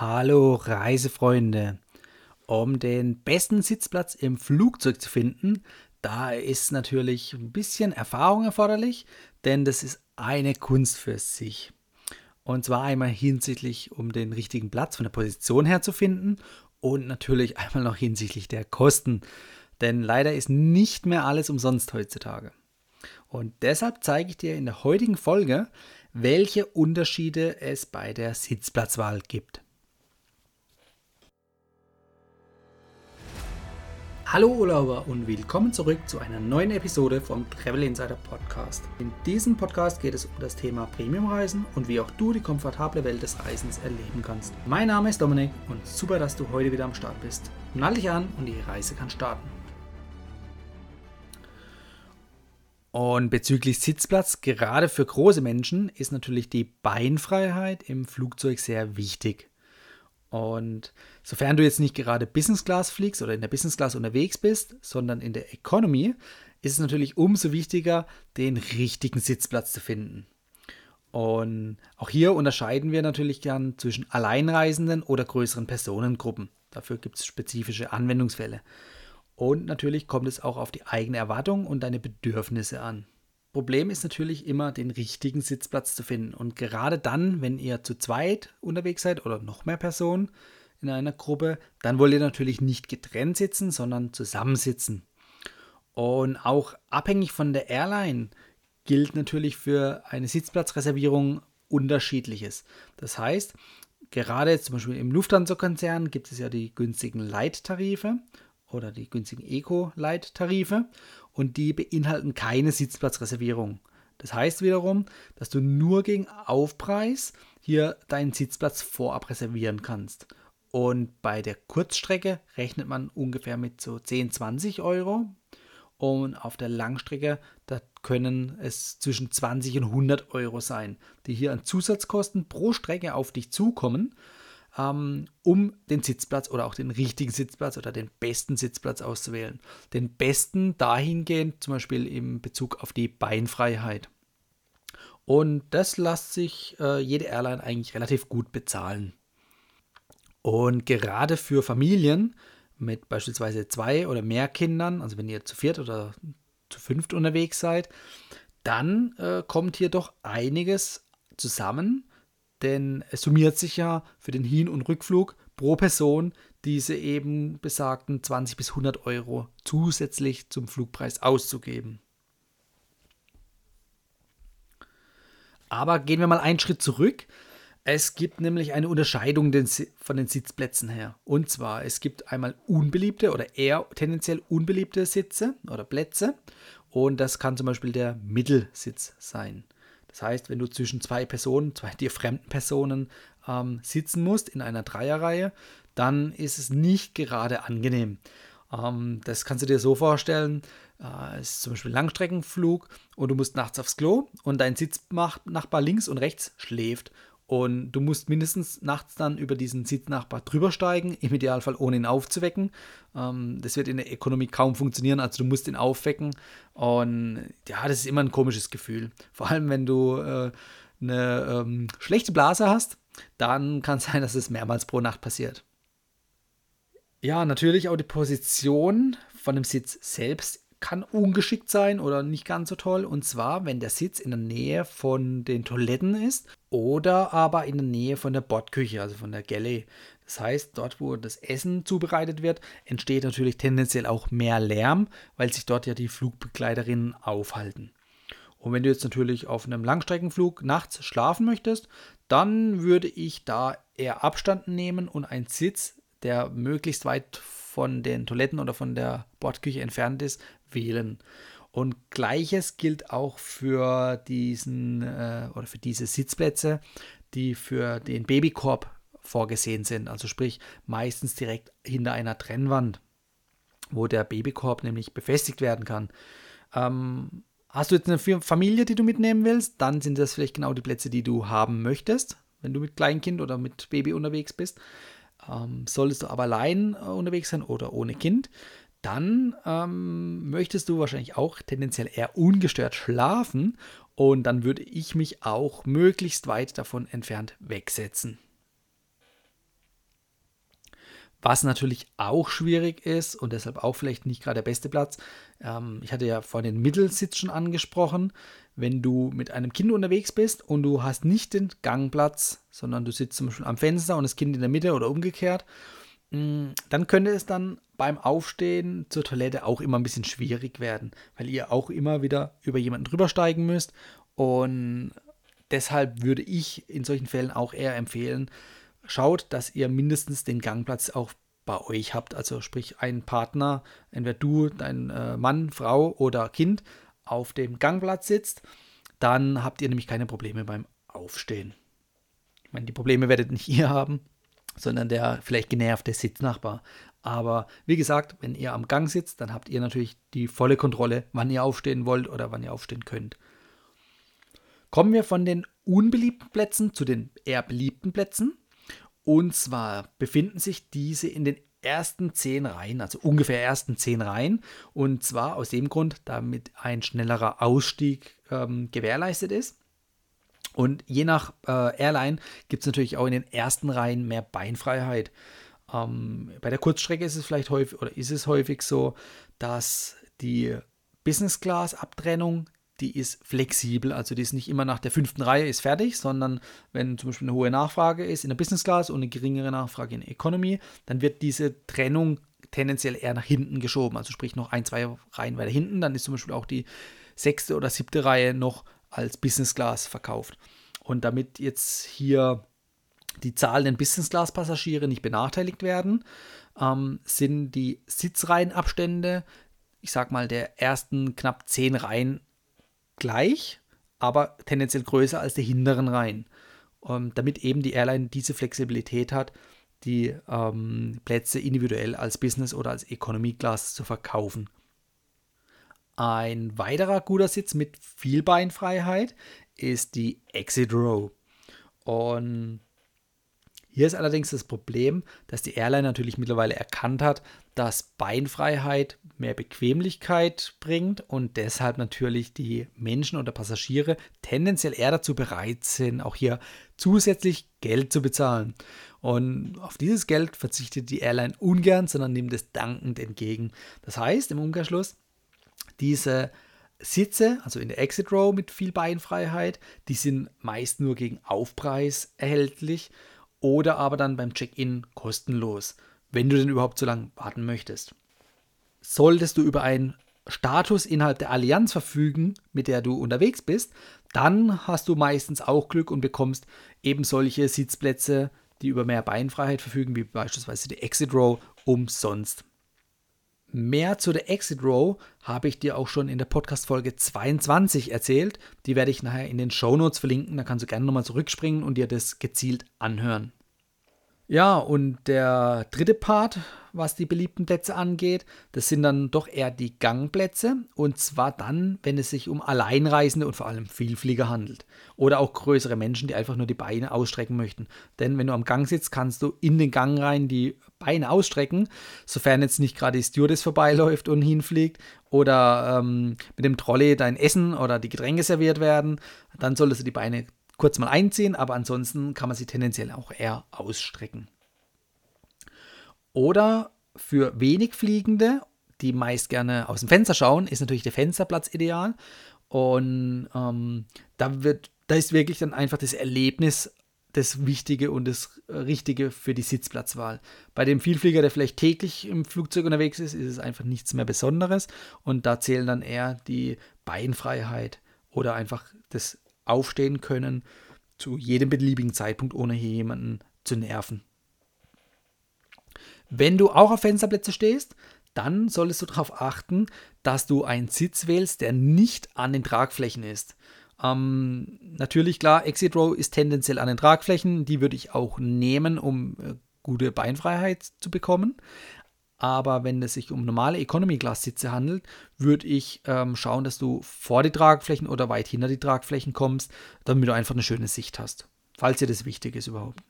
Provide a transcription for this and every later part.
Hallo Reisefreunde. Um den besten Sitzplatz im Flugzeug zu finden, da ist natürlich ein bisschen Erfahrung erforderlich, denn das ist eine Kunst für sich. Und zwar einmal hinsichtlich, um den richtigen Platz von der Position her zu finden und natürlich einmal noch hinsichtlich der Kosten. Denn leider ist nicht mehr alles umsonst heutzutage. Und deshalb zeige ich dir in der heutigen Folge, welche Unterschiede es bei der Sitzplatzwahl gibt. Hallo Urlauber und willkommen zurück zu einer neuen Episode vom Travel Insider Podcast. In diesem Podcast geht es um das Thema Premiumreisen und wie auch du die komfortable Welt des Reisens erleben kannst. Mein Name ist Dominik und super, dass du heute wieder am Start bist. Nall dich an und die Reise kann starten. Und bezüglich Sitzplatz, gerade für große Menschen, ist natürlich die Beinfreiheit im Flugzeug sehr wichtig. Und sofern du jetzt nicht gerade Business Class fliegst oder in der Business Class unterwegs bist, sondern in der Economy, ist es natürlich umso wichtiger, den richtigen Sitzplatz zu finden. Und auch hier unterscheiden wir natürlich gern zwischen Alleinreisenden oder größeren Personengruppen. Dafür gibt es spezifische Anwendungsfälle. Und natürlich kommt es auch auf die eigene Erwartung und deine Bedürfnisse an. Problem ist natürlich immer, den richtigen Sitzplatz zu finden. Und gerade dann, wenn ihr zu zweit unterwegs seid oder noch mehr Personen in einer Gruppe, dann wollt ihr natürlich nicht getrennt sitzen, sondern zusammensitzen. Und auch abhängig von der Airline gilt natürlich für eine Sitzplatzreservierung unterschiedliches. Das heißt, gerade zum Beispiel im Lufthansa-Konzern gibt es ja die günstigen Leittarife oder die günstigen Eco-Light-Tarife und die beinhalten keine Sitzplatzreservierung. Das heißt wiederum, dass du nur gegen Aufpreis hier deinen Sitzplatz vorab reservieren kannst. Und bei der Kurzstrecke rechnet man ungefähr mit so 10, 20 Euro. Und auf der Langstrecke, da können es zwischen 20 und 100 Euro sein, die hier an Zusatzkosten pro Strecke auf dich zukommen um den Sitzplatz oder auch den richtigen Sitzplatz oder den besten Sitzplatz auszuwählen. Den besten dahingehend zum Beispiel im Bezug auf die Beinfreiheit. Und das lässt sich äh, jede Airline eigentlich relativ gut bezahlen. Und gerade für Familien mit beispielsweise zwei oder mehr Kindern, also wenn ihr zu viert oder zu fünft unterwegs seid, dann äh, kommt hier doch einiges zusammen, denn es summiert sich ja für den Hin- und Rückflug pro Person diese eben besagten 20 bis 100 Euro zusätzlich zum Flugpreis auszugeben. Aber gehen wir mal einen Schritt zurück. Es gibt nämlich eine Unterscheidung von den Sitzplätzen her. Und zwar, es gibt einmal unbeliebte oder eher tendenziell unbeliebte Sitze oder Plätze. Und das kann zum Beispiel der Mittelsitz sein. Das heißt, wenn du zwischen zwei Personen, zwei dir fremden Personen ähm, sitzen musst in einer Dreierreihe, dann ist es nicht gerade angenehm. Ähm, das kannst du dir so vorstellen, äh, es ist zum Beispiel Langstreckenflug und du musst nachts aufs Klo und dein Sitznachbar links und rechts schläft und du musst mindestens nachts dann über diesen Sitznachbar drüber steigen, im Idealfall ohne ihn aufzuwecken. Ähm, das wird in der Ökonomie kaum funktionieren, also du musst ihn aufwecken. Und ja, das ist immer ein komisches Gefühl. Vor allem, wenn du äh, eine ähm, schlechte Blase hast, dann kann es sein, dass es mehrmals pro Nacht passiert. Ja, natürlich auch die Position von dem Sitz selbst kann ungeschickt sein oder nicht ganz so toll. Und zwar, wenn der Sitz in der Nähe von den Toiletten ist oder aber in der Nähe von der Bordküche, also von der Galley. Das heißt, dort, wo das Essen zubereitet wird, entsteht natürlich tendenziell auch mehr Lärm, weil sich dort ja die Flugbegleiterinnen aufhalten. Und wenn du jetzt natürlich auf einem Langstreckenflug nachts schlafen möchtest, dann würde ich da eher Abstand nehmen und einen Sitz, der möglichst weit von den Toiletten oder von der Bordküche entfernt ist, wählen. Und gleiches gilt auch für diesen äh, oder für diese Sitzplätze, die für den Babykorb vorgesehen sind. Also sprich meistens direkt hinter einer Trennwand, wo der Babykorb nämlich befestigt werden kann. Ähm, hast du jetzt eine Familie, die du mitnehmen willst, dann sind das vielleicht genau die Plätze, die du haben möchtest, wenn du mit Kleinkind oder mit Baby unterwegs bist. Ähm, solltest du aber allein äh, unterwegs sein oder ohne Kind, dann ähm, möchtest du wahrscheinlich auch tendenziell eher ungestört schlafen und dann würde ich mich auch möglichst weit davon entfernt wegsetzen. Was natürlich auch schwierig ist und deshalb auch vielleicht nicht gerade der beste Platz. Ähm, ich hatte ja vorhin den Mittelsitz schon angesprochen. Wenn du mit einem Kind unterwegs bist und du hast nicht den Gangplatz, sondern du sitzt zum Beispiel am Fenster und das Kind in der Mitte oder umgekehrt, dann könnte es dann beim Aufstehen zur Toilette auch immer ein bisschen schwierig werden, weil ihr auch immer wieder über jemanden drüber steigen müsst. Und deshalb würde ich in solchen Fällen auch eher empfehlen, schaut, dass ihr mindestens den Gangplatz auch bei euch habt. Also sprich ein Partner, entweder du, dein äh, Mann, Frau oder Kind auf dem Gangplatz sitzt, dann habt ihr nämlich keine Probleme beim Aufstehen. Ich meine, die Probleme werdet nicht ihr haben, sondern der vielleicht genervte Sitznachbar. Aber wie gesagt, wenn ihr am Gang sitzt, dann habt ihr natürlich die volle Kontrolle, wann ihr aufstehen wollt oder wann ihr aufstehen könnt. Kommen wir von den unbeliebten Plätzen zu den eher beliebten Plätzen. Und zwar befinden sich diese in den ersten zehn Reihen, also ungefähr ersten zehn Reihen. Und zwar aus dem Grund, damit ein schnellerer Ausstieg ähm, gewährleistet ist. Und je nach äh, Airline gibt es natürlich auch in den ersten Reihen mehr Beinfreiheit. Ähm, bei der Kurzstrecke ist es vielleicht häufig oder ist es häufig so, dass die Business Class Abtrennung die ist flexibel, also die ist nicht immer nach der fünften Reihe ist fertig, sondern wenn zum Beispiel eine hohe Nachfrage ist in der Business Class und eine geringere Nachfrage in der Economy, dann wird diese Trennung tendenziell eher nach hinten geschoben, also sprich noch ein, zwei Reihen weiter hinten, dann ist zum Beispiel auch die sechste oder siebte Reihe noch als Business Class verkauft. Und damit jetzt hier die zahlenden Business Class Passagiere nicht benachteiligt werden, ähm, sind die Sitzreihenabstände, ich sag mal, der ersten knapp zehn Reihen gleich, aber tendenziell größer als die hinteren Reihen. Ähm, damit eben die Airline diese Flexibilität hat, die ähm, Plätze individuell als Business oder als Economy Class zu verkaufen. Ein weiterer guter Sitz mit viel Beinfreiheit ist die Exit Row. Und hier ist allerdings das Problem, dass die Airline natürlich mittlerweile erkannt hat, dass Beinfreiheit mehr Bequemlichkeit bringt und deshalb natürlich die Menschen oder Passagiere tendenziell eher dazu bereit sind, auch hier zusätzlich Geld zu bezahlen. Und auf dieses Geld verzichtet die Airline ungern, sondern nimmt es dankend entgegen. Das heißt im Umkehrschluss, diese Sitze, also in der Exit Row mit viel Beinfreiheit, die sind meist nur gegen Aufpreis erhältlich oder aber dann beim Check-in kostenlos, wenn du denn überhaupt so lange warten möchtest. Solltest du über einen Status innerhalb der Allianz verfügen, mit der du unterwegs bist, dann hast du meistens auch Glück und bekommst eben solche Sitzplätze, die über mehr Beinfreiheit verfügen, wie beispielsweise die Exit Row, umsonst. Mehr zu der Exit Row habe ich dir auch schon in der Podcast-Folge 22 erzählt. Die werde ich nachher in den Show Notes verlinken. Da kannst du gerne nochmal zurückspringen und dir das gezielt anhören. Ja, und der dritte Part, was die beliebten Plätze angeht, das sind dann doch eher die Gangplätze. Und zwar dann, wenn es sich um Alleinreisende und vor allem Vielflieger handelt. Oder auch größere Menschen, die einfach nur die Beine ausstrecken möchten. Denn wenn du am Gang sitzt, kannst du in den Gang rein die Beine ausstrecken, sofern jetzt nicht gerade die Stewardess vorbeiläuft und hinfliegt oder ähm, mit dem Trolley dein Essen oder die Getränke serviert werden, dann solltest du die Beine kurz mal einziehen, aber ansonsten kann man sie tendenziell auch eher ausstrecken. Oder für wenig Fliegende, die meist gerne aus dem Fenster schauen, ist natürlich der Fensterplatz ideal. Und ähm, da, wird, da ist wirklich dann einfach das Erlebnis das Wichtige und das Richtige für die Sitzplatzwahl. Bei dem Vielflieger, der vielleicht täglich im Flugzeug unterwegs ist, ist es einfach nichts mehr Besonderes und da zählen dann eher die Beinfreiheit oder einfach das aufstehen können zu jedem beliebigen Zeitpunkt, ohne hier jemanden zu nerven. Wenn du auch auf Fensterplätze stehst, dann solltest du darauf achten, dass du einen Sitz wählst, der nicht an den Tragflächen ist. Ähm, natürlich, klar, Exit Row ist tendenziell an den Tragflächen. Die würde ich auch nehmen, um äh, gute Beinfreiheit zu bekommen. Aber wenn es sich um normale Economy-Class-Sitze handelt, würde ich ähm, schauen, dass du vor die Tragflächen oder weit hinter die Tragflächen kommst, damit du einfach eine schöne Sicht hast. Falls dir das wichtig ist überhaupt.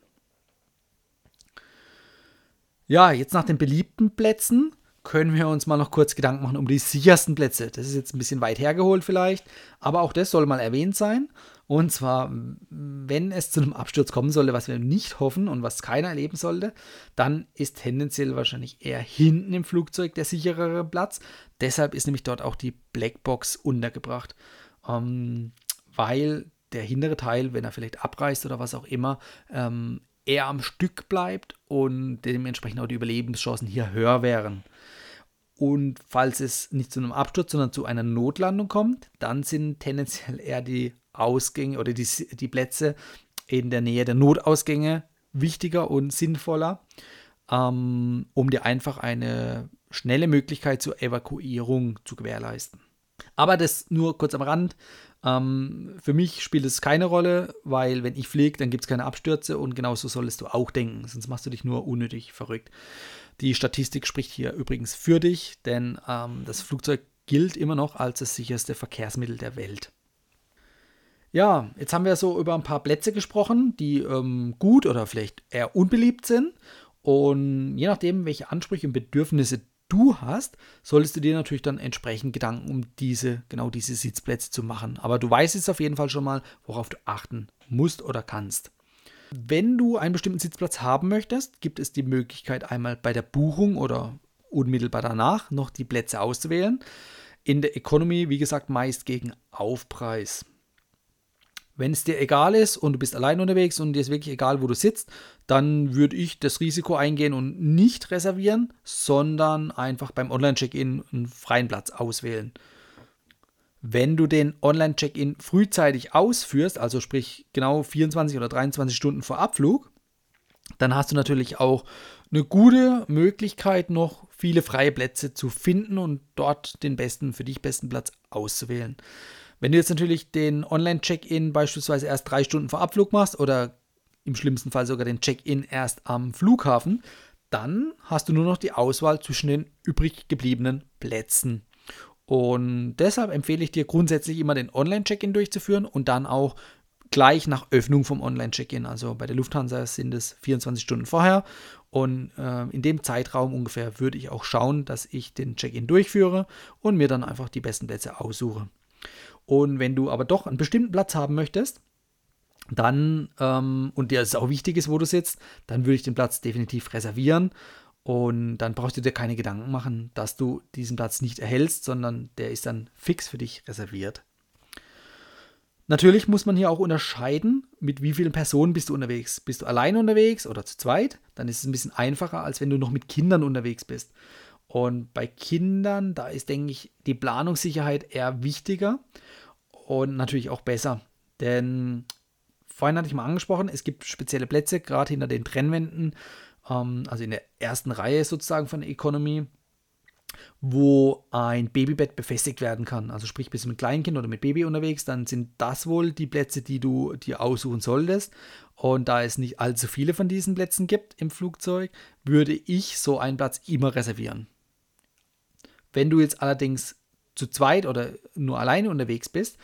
Ja, jetzt nach den beliebten Plätzen können wir uns mal noch kurz Gedanken machen um die sichersten Plätze. Das ist jetzt ein bisschen weit hergeholt vielleicht, aber auch das soll mal erwähnt sein. Und zwar, wenn es zu einem Absturz kommen sollte, was wir nicht hoffen und was keiner erleben sollte, dann ist tendenziell wahrscheinlich eher hinten im Flugzeug der sicherere Platz. Deshalb ist nämlich dort auch die Blackbox untergebracht, ähm, weil der hintere Teil, wenn er vielleicht abreißt oder was auch immer, ähm, eher am Stück bleibt und dementsprechend auch die Überlebenschancen hier höher wären. Und falls es nicht zu einem Absturz, sondern zu einer Notlandung kommt, dann sind tendenziell eher die Ausgänge oder die, die Plätze in der Nähe der Notausgänge wichtiger und sinnvoller, ähm, um dir einfach eine schnelle Möglichkeit zur Evakuierung zu gewährleisten. Aber das nur kurz am Rand. Ähm, für mich spielt es keine Rolle, weil wenn ich fliege, dann gibt es keine Abstürze und genauso solltest du auch denken, sonst machst du dich nur unnötig verrückt. Die Statistik spricht hier übrigens für dich, denn ähm, das Flugzeug gilt immer noch als das sicherste Verkehrsmittel der Welt. Ja, jetzt haben wir so über ein paar Plätze gesprochen, die ähm, gut oder vielleicht eher unbeliebt sind. Und je nachdem, welche Ansprüche und Bedürfnisse du hast, solltest du dir natürlich dann entsprechend Gedanken um diese, genau diese Sitzplätze zu machen. Aber du weißt jetzt auf jeden Fall schon mal, worauf du achten musst oder kannst. Wenn du einen bestimmten Sitzplatz haben möchtest, gibt es die Möglichkeit, einmal bei der Buchung oder unmittelbar danach noch die Plätze auszuwählen. In der Economy, wie gesagt, meist gegen Aufpreis. Wenn es dir egal ist und du bist allein unterwegs und dir ist wirklich egal, wo du sitzt, dann würde ich das Risiko eingehen und nicht reservieren, sondern einfach beim Online-Check-In einen freien Platz auswählen. Wenn du den Online-Check-In frühzeitig ausführst, also sprich genau 24 oder 23 Stunden vor Abflug, dann hast du natürlich auch eine gute Möglichkeit, noch viele freie Plätze zu finden und dort den besten, für dich besten Platz auszuwählen. Wenn du jetzt natürlich den Online-Check-In beispielsweise erst drei Stunden vor Abflug machst oder im schlimmsten Fall sogar den Check-In erst am Flughafen, dann hast du nur noch die Auswahl zwischen den übrig gebliebenen Plätzen. Und deshalb empfehle ich dir grundsätzlich immer den Online-Check-In durchzuführen und dann auch gleich nach Öffnung vom Online-Check-In. Also bei der Lufthansa sind es 24 Stunden vorher. Und äh, in dem Zeitraum ungefähr würde ich auch schauen, dass ich den Check-In durchführe und mir dann einfach die besten Plätze aussuche. Und wenn du aber doch einen bestimmten Platz haben möchtest, dann, ähm, und dir es auch wichtig ist, wo du sitzt, dann würde ich den Platz definitiv reservieren. Und dann brauchst du dir keine Gedanken machen, dass du diesen Platz nicht erhältst, sondern der ist dann fix für dich reserviert. Natürlich muss man hier auch unterscheiden, mit wie vielen Personen bist du unterwegs. Bist du alleine unterwegs oder zu zweit, dann ist es ein bisschen einfacher, als wenn du noch mit Kindern unterwegs bist. Und bei Kindern, da ist, denke ich, die Planungssicherheit eher wichtiger und natürlich auch besser. Denn vorhin hatte ich mal angesprochen, es gibt spezielle Plätze, gerade hinter den Trennwänden, ähm, also in der ersten Reihe sozusagen von der Economy, wo ein Babybett befestigt werden kann. Also sprich, bist du mit Kleinkind oder mit Baby unterwegs, dann sind das wohl die Plätze, die du dir aussuchen solltest. Und da es nicht allzu viele von diesen Plätzen gibt im Flugzeug, würde ich so einen Platz immer reservieren. Wenn du jetzt allerdings zu zweit oder nur alleine unterwegs bist,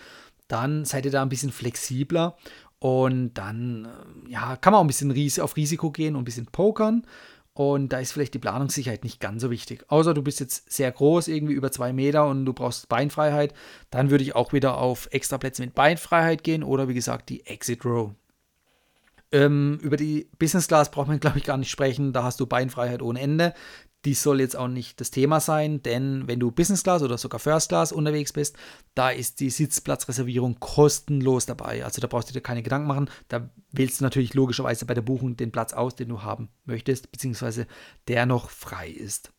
dann seid ihr da ein bisschen flexibler und dann äh, ja, kann man auch ein bisschen auf Risiko gehen und ein bisschen pokern. Und da ist vielleicht die Planungssicherheit nicht ganz so wichtig. Außer du bist jetzt sehr groß, irgendwie über zwei Meter und du brauchst Beinfreiheit. Dann würde ich auch wieder auf Extraplätze mit Beinfreiheit gehen oder wie gesagt die Exit Row. Ähm, über die Business Class braucht man, glaube ich, gar nicht sprechen. Da hast du Beinfreiheit ohne Ende. Dies soll jetzt auch nicht das Thema sein, denn wenn du Business Class oder sogar First Class unterwegs bist, da ist die Sitzplatzreservierung kostenlos dabei. Also da brauchst du dir keine Gedanken machen. Da wählst du natürlich logischerweise bei der Buchung den Platz aus, den du haben möchtest, beziehungsweise der noch frei ist.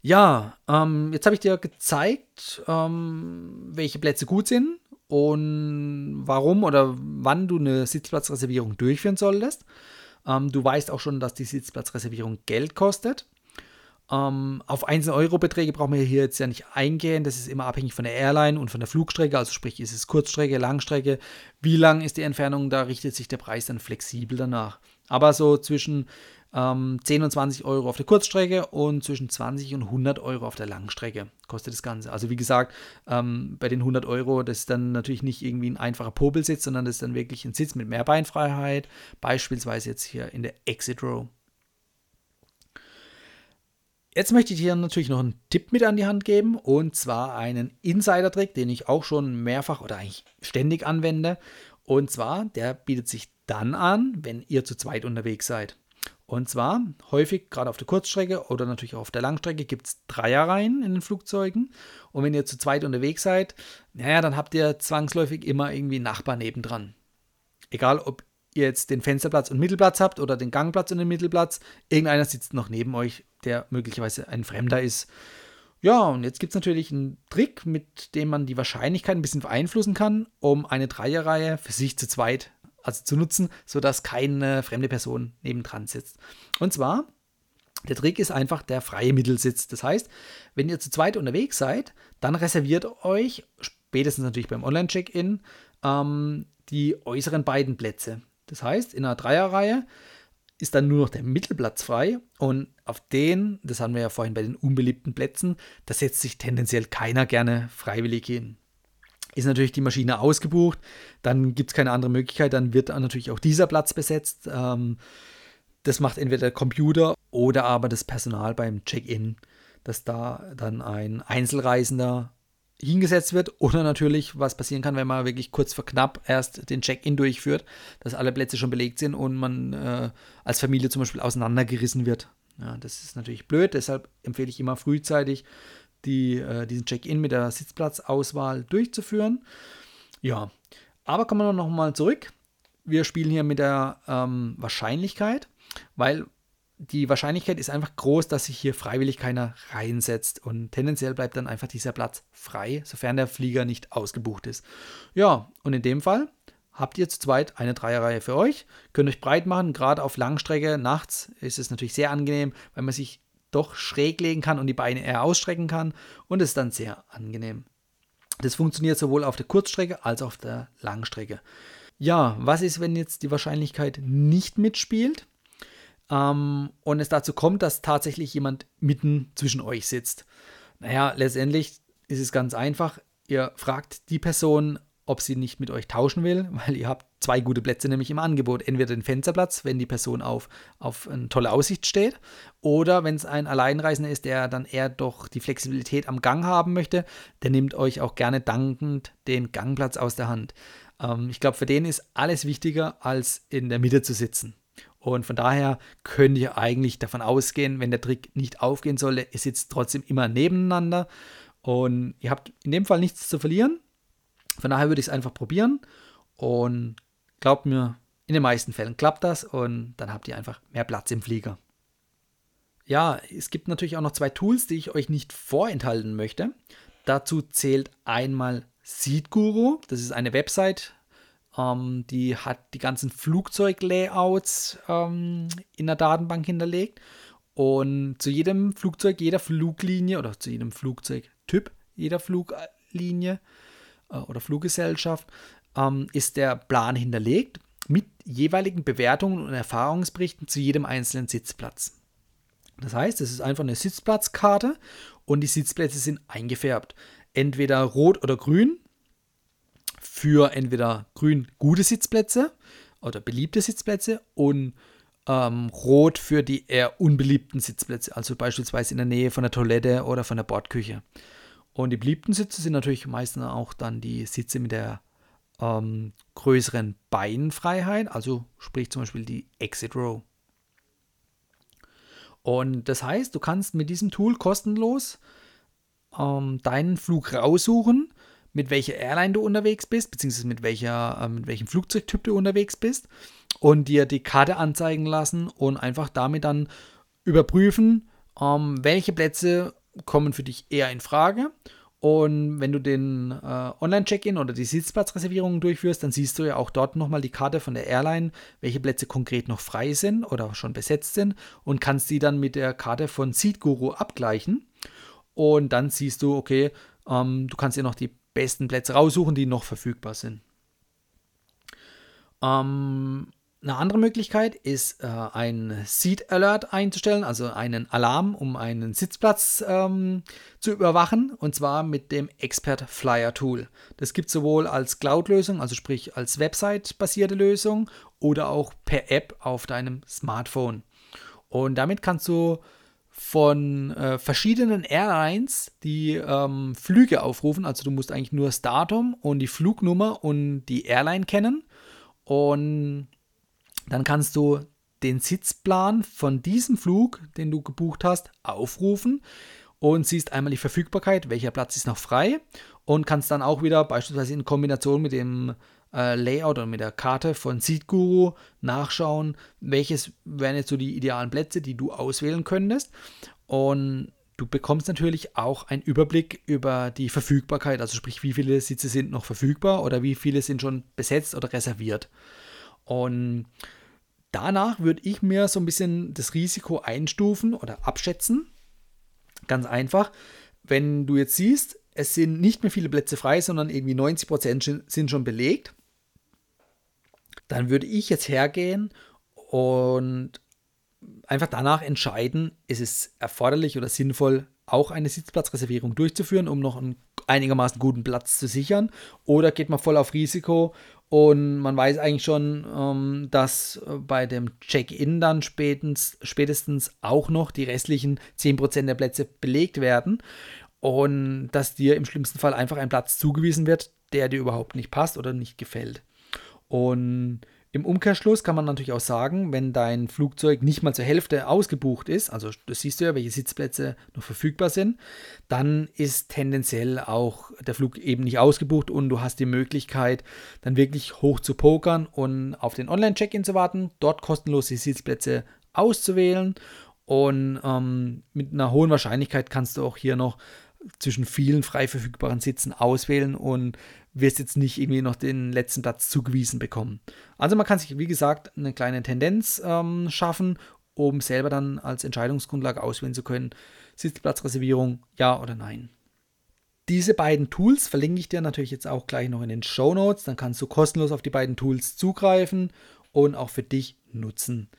Ja, ähm, jetzt habe ich dir gezeigt, ähm, welche Plätze gut sind und warum oder wann du eine Sitzplatzreservierung durchführen solltest. Ähm, du weißt auch schon, dass die Sitzplatzreservierung Geld kostet. Ähm, auf einzelne Eurobeträge brauchen wir hier jetzt ja nicht eingehen. Das ist immer abhängig von der Airline und von der Flugstrecke. Also sprich, ist es Kurzstrecke, Langstrecke, wie lang ist die Entfernung, da richtet sich der Preis dann flexibel danach. Aber so zwischen ähm, 10 und 20 Euro auf der Kurzstrecke und zwischen 20 und 100 Euro auf der Langstrecke kostet das Ganze. Also wie gesagt, ähm, bei den 100 Euro, das ist dann natürlich nicht irgendwie ein einfacher Popelsitz, sondern das ist dann wirklich ein Sitz mit mehr Beinfreiheit, beispielsweise jetzt hier in der Exit Row. Jetzt möchte ich dir natürlich noch einen Tipp mit an die Hand geben und zwar einen Insider-Trick, den ich auch schon mehrfach oder eigentlich ständig anwende. Und zwar, der bietet sich dann an, wenn ihr zu zweit unterwegs seid. Und zwar häufig, gerade auf der Kurzstrecke oder natürlich auch auf der Langstrecke, gibt es Dreierreihen in den Flugzeugen. Und wenn ihr zu zweit unterwegs seid, naja, dann habt ihr zwangsläufig immer irgendwie einen Nachbar nebendran. Egal, ob ihr jetzt den Fensterplatz und Mittelplatz habt oder den Gangplatz und den Mittelplatz, irgendeiner sitzt noch neben euch, der möglicherweise ein Fremder ist. Ja, und jetzt gibt es natürlich einen Trick, mit dem man die Wahrscheinlichkeit ein bisschen beeinflussen kann, um eine Dreierreihe für sich zu zweit also zu nutzen, sodass keine fremde Person nebendran sitzt. Und zwar, der Trick ist einfach der freie Mittelsitz. Das heißt, wenn ihr zu zweit unterwegs seid, dann reserviert euch, spätestens natürlich beim Online-Check-In, ähm, die äußeren beiden Plätze. Das heißt, in einer Dreierreihe ist dann nur noch der Mittelplatz frei und auf den, das haben wir ja vorhin bei den unbeliebten Plätzen, da setzt sich tendenziell keiner gerne freiwillig hin ist natürlich die Maschine ausgebucht, dann gibt es keine andere Möglichkeit, dann wird natürlich auch dieser Platz besetzt. Ähm, das macht entweder der Computer oder aber das Personal beim Check-in, dass da dann ein Einzelreisender hingesetzt wird oder natürlich, was passieren kann, wenn man wirklich kurz vor knapp erst den Check-in durchführt, dass alle Plätze schon belegt sind und man äh, als Familie zum Beispiel auseinandergerissen wird. Ja, das ist natürlich blöd, deshalb empfehle ich immer frühzeitig die, äh, diesen Check-in mit der Sitzplatzauswahl durchzuführen. Ja, aber kommen wir noch mal zurück. Wir spielen hier mit der ähm, Wahrscheinlichkeit, weil die Wahrscheinlichkeit ist einfach groß, dass sich hier freiwillig keiner reinsetzt und tendenziell bleibt dann einfach dieser Platz frei, sofern der Flieger nicht ausgebucht ist. Ja, und in dem Fall habt ihr zu zweit eine Dreierreihe für euch, könnt euch breit machen, gerade auf Langstrecke nachts ist es natürlich sehr angenehm, weil man sich doch schräg legen kann und die Beine eher ausstrecken kann und ist dann sehr angenehm. Das funktioniert sowohl auf der Kurzstrecke als auch auf der Langstrecke. Ja, was ist, wenn jetzt die Wahrscheinlichkeit nicht mitspielt ähm, und es dazu kommt, dass tatsächlich jemand mitten zwischen euch sitzt? Naja, letztendlich ist es ganz einfach. Ihr fragt die Person, ob sie nicht mit euch tauschen will, weil ihr habt zwei gute Plätze nämlich im Angebot. Entweder den Fensterplatz, wenn die Person auf, auf eine tolle Aussicht steht, oder wenn es ein Alleinreisender ist, der dann eher doch die Flexibilität am Gang haben möchte, der nimmt euch auch gerne dankend den Gangplatz aus der Hand. Ähm, ich glaube, für den ist alles wichtiger, als in der Mitte zu sitzen. Und von daher könnt ihr eigentlich davon ausgehen, wenn der Trick nicht aufgehen sollte, ihr sitzt trotzdem immer nebeneinander und ihr habt in dem Fall nichts zu verlieren von daher würde ich es einfach probieren und glaubt mir, in den meisten Fällen klappt das und dann habt ihr einfach mehr Platz im Flieger. Ja, es gibt natürlich auch noch zwei Tools, die ich euch nicht vorenthalten möchte. Dazu zählt einmal SeatGuru. Das ist eine Website, ähm, die hat die ganzen Flugzeuglayouts ähm, in der Datenbank hinterlegt. Und zu jedem Flugzeug, jeder Fluglinie oder zu jedem Flugzeugtyp, jeder Fluglinie äh, oder Fluggesellschaft ähm, ist der Plan hinterlegt mit jeweiligen Bewertungen und Erfahrungsberichten zu jedem einzelnen Sitzplatz. Das heißt, es ist einfach eine Sitzplatzkarte und die Sitzplätze sind eingefärbt. Entweder rot oder grün für entweder grün gute Sitzplätze oder beliebte Sitzplätze und ähm, rot für die eher unbeliebten Sitzplätze, also beispielsweise in der Nähe von der Toilette oder von der Bordküche. Und die beliebten Sitze sind natürlich meistens auch dann die Sitze mit der ähm, größeren Beinfreiheit, also sprich zum Beispiel die Exit Row. Und das heißt, du kannst mit diesem Tool kostenlos ähm, deinen Flug raussuchen, mit welcher Airline du unterwegs bist, beziehungsweise mit, welcher, äh, mit welchem Flugzeugtyp du unterwegs bist und dir die Karte anzeigen lassen und einfach damit dann überprüfen, ähm, welche Plätze kommen für dich eher in Frage. Und wenn du den äh, Online-Check-In oder die Sitzplatzreservierung durchführst, dann siehst du ja auch dort nochmal die Karte von der Airline, welche Plätze konkret noch frei sind oder schon besetzt sind und kannst die dann mit der Karte von SeatGuru abgleichen. Und dann siehst du, okay, ähm, du kannst dir noch die besten Plätze raussuchen, die noch verfügbar sind. Ähm, eine andere Möglichkeit ist, äh, ein Seat Alert einzustellen, also einen Alarm, um einen Sitzplatz ähm, zu überwachen, und zwar mit dem Expert Flyer Tool. Das gibt es sowohl als Cloud-Lösung, also sprich als Website-basierte Lösung, oder auch per App auf deinem Smartphone. Und damit kannst du von äh, verschiedenen Airlines die ähm, Flüge aufrufen. Also du musst eigentlich nur das Datum und die Flugnummer und die Airline kennen. Und dann kannst du den Sitzplan von diesem Flug, den du gebucht hast, aufrufen und siehst einmal die Verfügbarkeit, welcher Platz ist noch frei und kannst dann auch wieder beispielsweise in Kombination mit dem äh, Layout oder mit der Karte von SeatGuru nachschauen, welches wären jetzt so die idealen Plätze, die du auswählen könntest. Und du bekommst natürlich auch einen Überblick über die Verfügbarkeit, also sprich, wie viele Sitze sind noch verfügbar oder wie viele sind schon besetzt oder reserviert. Und danach würde ich mir so ein bisschen das Risiko einstufen oder abschätzen. Ganz einfach, wenn du jetzt siehst, es sind nicht mehr viele Plätze frei, sondern irgendwie 90 Prozent sind schon belegt, dann würde ich jetzt hergehen und einfach danach entscheiden, ist es erforderlich oder sinnvoll, auch eine Sitzplatzreservierung durchzuführen, um noch einen einigermaßen guten Platz zu sichern, oder geht man voll auf Risiko und man weiß eigentlich schon, ähm, dass bei dem Check-in dann spätestens, spätestens auch noch die restlichen 10% der Plätze belegt werden und dass dir im schlimmsten Fall einfach ein Platz zugewiesen wird, der dir überhaupt nicht passt oder nicht gefällt. Und im Umkehrschluss kann man natürlich auch sagen, wenn dein Flugzeug nicht mal zur Hälfte ausgebucht ist, also das siehst du ja, welche Sitzplätze noch verfügbar sind, dann ist tendenziell auch der Flug eben nicht ausgebucht und du hast die Möglichkeit, dann wirklich hoch zu pokern und auf den Online-Check-In zu warten, dort kostenlos die Sitzplätze auszuwählen. Und ähm, mit einer hohen Wahrscheinlichkeit kannst du auch hier noch zwischen vielen frei verfügbaren Sitzen auswählen und wirst jetzt nicht irgendwie noch den letzten Platz zugewiesen bekommen. Also man kann sich, wie gesagt, eine kleine Tendenz ähm, schaffen, um selber dann als Entscheidungsgrundlage auswählen zu können, Sitzplatzreservierung, ja oder nein. Diese beiden Tools verlinke ich dir natürlich jetzt auch gleich noch in den Show Notes. Dann kannst du kostenlos auf die beiden Tools zugreifen und auch für dich nutzen.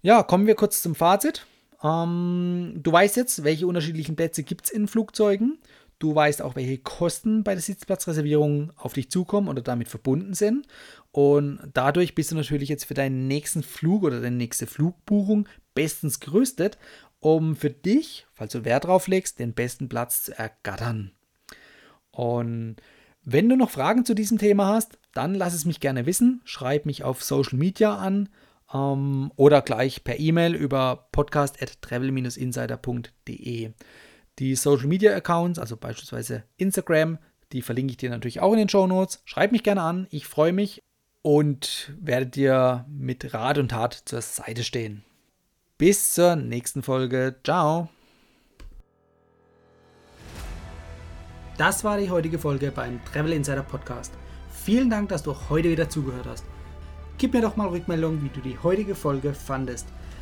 Ja, kommen wir kurz zum Fazit. Ähm, du weißt jetzt, welche unterschiedlichen Plätze gibt es in Flugzeugen. Du weißt auch, welche Kosten bei der Sitzplatzreservierung auf dich zukommen oder damit verbunden sind. Und dadurch bist du natürlich jetzt für deinen nächsten Flug oder deine nächste Flugbuchung bestens gerüstet, um für dich, falls du Wert drauf legst, den besten Platz zu ergattern. Und wenn du noch Fragen zu diesem Thema hast, dann lass es mich gerne wissen. Schreib mich auf Social Media an ähm, oder gleich per E-Mail über podcast.travel-insider.de. Die Social Media Accounts, also beispielsweise Instagram, die verlinke ich dir natürlich auch in den Show Notes. Schreib mich gerne an, ich freue mich und werde dir mit Rat und Tat zur Seite stehen. Bis zur nächsten Folge. Ciao. Das war die heutige Folge beim Travel Insider Podcast. Vielen Dank, dass du heute wieder zugehört hast. Gib mir doch mal Rückmeldung, wie du die heutige Folge fandest.